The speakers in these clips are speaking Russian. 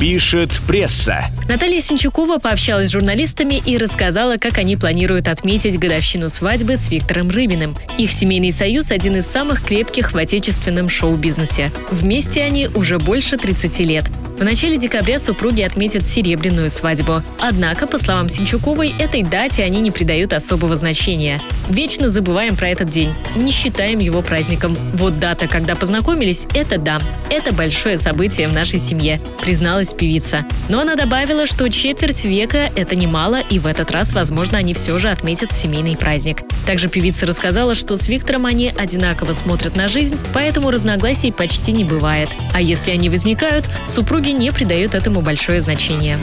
Пишет пресса. Наталья Синчукова пообщалась с журналистами и рассказала, как они планируют отметить годовщину свадьбы с Виктором Рыбиным. Их семейный союз – один из самых крепких в отечественном шоу-бизнесе. Вместе они уже больше 30 лет. В начале декабря супруги отметят серебряную свадьбу. Однако, по словам Синчуковой, этой дате они не придают особого значения. Вечно забываем про этот день, не считаем его праздником. Вот дата, когда познакомились, это да, это большое событие в нашей семье, призналась певица. Но она добавила, что четверть века – это немало, и в этот раз, возможно, они все же отметят семейный праздник. Также певица рассказала, что с Виктором они одинаково смотрят на жизнь, поэтому разногласий почти не бывает. А если они возникают, супруги супруги не придают этому большое значение.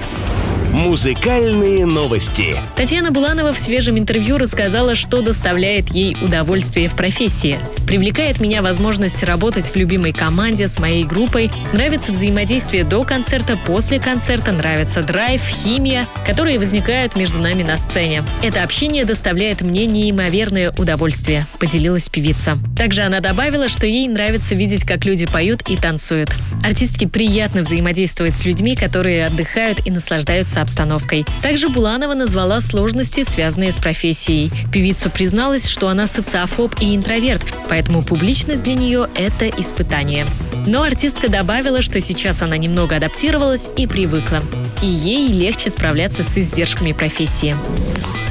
Музыкальные новости. Татьяна Буланова в свежем интервью рассказала, что доставляет ей удовольствие в профессии. Привлекает меня возможность работать в любимой команде с моей группой. Нравится взаимодействие до концерта, после концерта. Нравится драйв, химия, которые возникают между нами на сцене. Это общение доставляет мне неимоверное удовольствие, поделилась певица. Также она добавила, что ей нравится видеть, как люди поют и танцуют. Артистке приятно взаимодействовать с людьми, которые отдыхают и наслаждаются обстановкой. Также Буланова назвала сложности, связанные с профессией. Певица призналась, что она социофоб и интроверт, поэтому публичность для нее – это испытание. Но артистка добавила, что сейчас она немного адаптировалась и привыкла. И ей легче справляться с издержками профессии.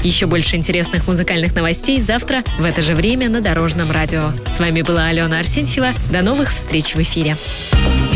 Еще больше интересных музыкальных новостей завтра в это же время на Дорожном радио. С вами была Алена Арсентьева. До новых встреч в эфире.